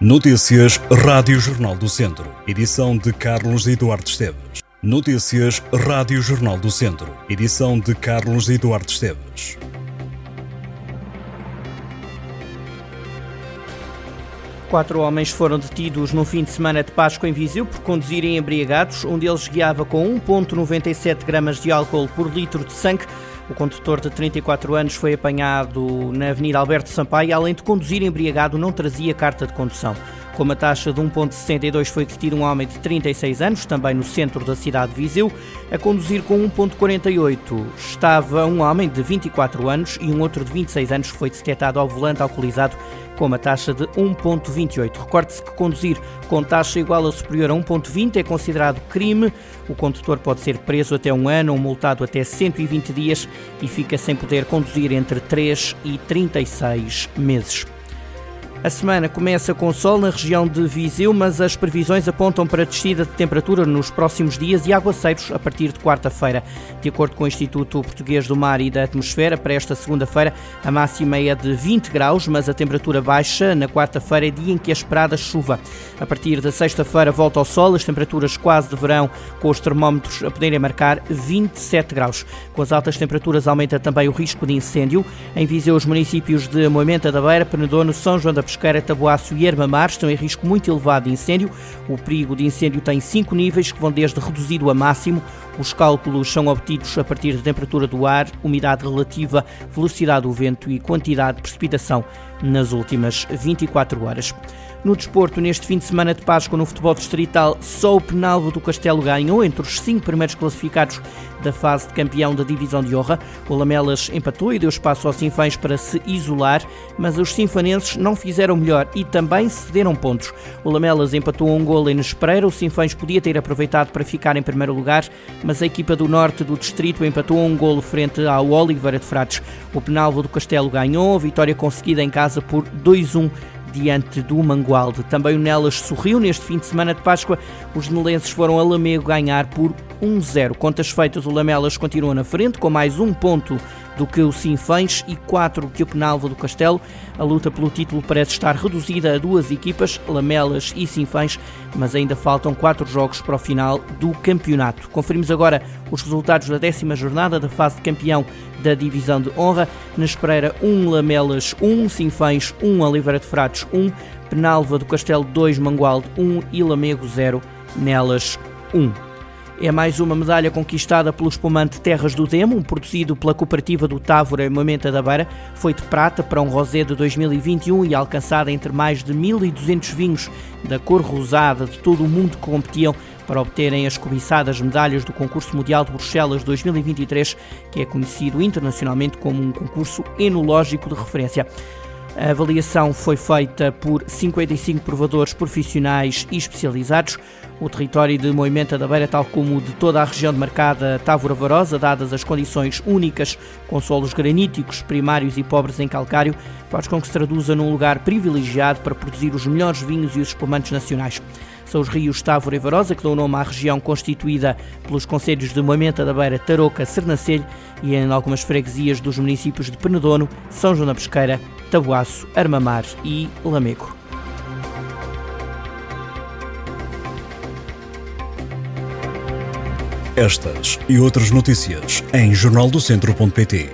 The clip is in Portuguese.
Notícias Rádio Jornal do Centro. Edição de Carlos Eduardo Esteves. Notícias Rádio Jornal do Centro. Edição de Carlos Eduardo Esteves. Quatro homens foram detidos no fim de semana de Páscoa em Viseu por conduzirem embriagados. Um deles guiava com 1,97 gramas de álcool por litro de sangue. O condutor de 34 anos foi apanhado na Avenida Alberto Sampaio. Além de conduzir embriagado, não trazia carta de condução. Com uma taxa de 1,62 foi detido um homem de 36 anos, também no centro da cidade de Viseu. A conduzir com 1,48 estava um homem de 24 anos e um outro de 26 anos foi detectado ao volante alcoolizado com uma taxa de 1,28. Recorde-se que conduzir com taxa igual ou superior a 1,20 é considerado crime. O condutor pode ser preso até um ano ou multado até 120 dias e fica sem poder conduzir entre 3 e 36 meses. A semana começa com sol na região de Viseu, mas as previsões apontam para descida de temperatura nos próximos dias e aguaceiros a partir de quarta-feira. De acordo com o Instituto Português do Mar e da Atmosfera, para esta segunda-feira a máxima é de 20 graus, mas a temperatura baixa na quarta-feira é dia em que é esperada chuva. A partir da sexta-feira volta ao sol, as temperaturas quase de verão, com os termómetros a poderem marcar 27 graus. Com as altas temperaturas aumenta também o risco de incêndio. Em Viseu, os municípios de Moimenta da Beira, Penedono, São João da Pesqueira, Taboaço e Ermamar estão em risco muito elevado de incêndio. O perigo de incêndio tem cinco níveis que vão desde reduzido a máximo. Os cálculos são obtidos a partir da temperatura do ar, umidade relativa, velocidade do vento e quantidade de precipitação nas últimas 24 horas. No desporto, neste fim de semana de Páscoa no futebol distrital, só o Penalvo do Castelo ganhou entre os cinco primeiros classificados da fase de campeão da divisão de honra. O Lamelas empatou e deu espaço aos Sinfães para se isolar, mas os sinfanenses não fizeram melhor e também cederam pontos. O Lamelas empatou um gol em Nespereira, o Sinfães podia ter aproveitado para ficar em primeiro lugar, mas a equipa do norte do distrito empatou um gol frente ao Oliveira de Frades. O Penalvo do Castelo ganhou, vitória conseguida em casa por 2-1 diante do Mangualde. Também o Nelas sorriu neste fim de semana de Páscoa. Os nelenses foram a Lamego ganhar por 1-0. Contas feitas, o Lamelas continua na frente com mais um ponto do que o Sinfães e 4 que o Penalva do Castelo. A luta pelo título parece estar reduzida a duas equipas, Lamelas e Sinfães, mas ainda faltam quatro jogos para o final do campeonato. Conferimos agora os resultados da décima jornada da fase de campeão da divisão de honra. Nas Pereira 1, Lamelas 1, Sinfães 1, Oliveira de Fratos 1, Penalva do Castelo 2, Mangualde 1 e Lamego 0, Nelas 1. É mais uma medalha conquistada pelo espumante Terras do Demo, produzido pela cooperativa do Távora em Momenta da Beira. Foi de prata para um rosé de 2021 e alcançada entre mais de 1.200 vinhos da cor rosada de todo o mundo que competiam para obterem as cobiçadas medalhas do Concurso Mundial de Bruxelas 2023, que é conhecido internacionalmente como um concurso enológico de referência. A avaliação foi feita por 55 provadores profissionais e especializados. O território de Moimenta da Beira, tal como de toda a região demarcada Távora Varosa, dadas as condições únicas, com solos graníticos, primários e pobres em calcário, faz com que se traduza num lugar privilegiado para produzir os melhores vinhos e os espumantes nacionais são os rios Távora e Varosa, que dão nome à região constituída pelos concelhos de Moimenta da Beira, Tarouca, Sernancelho e em algumas freguesias dos municípios de Penedono, São João da Pesqueira, Tabuaço, Armamar e Lamego. Estas e outras notícias em jornaldocentro.pt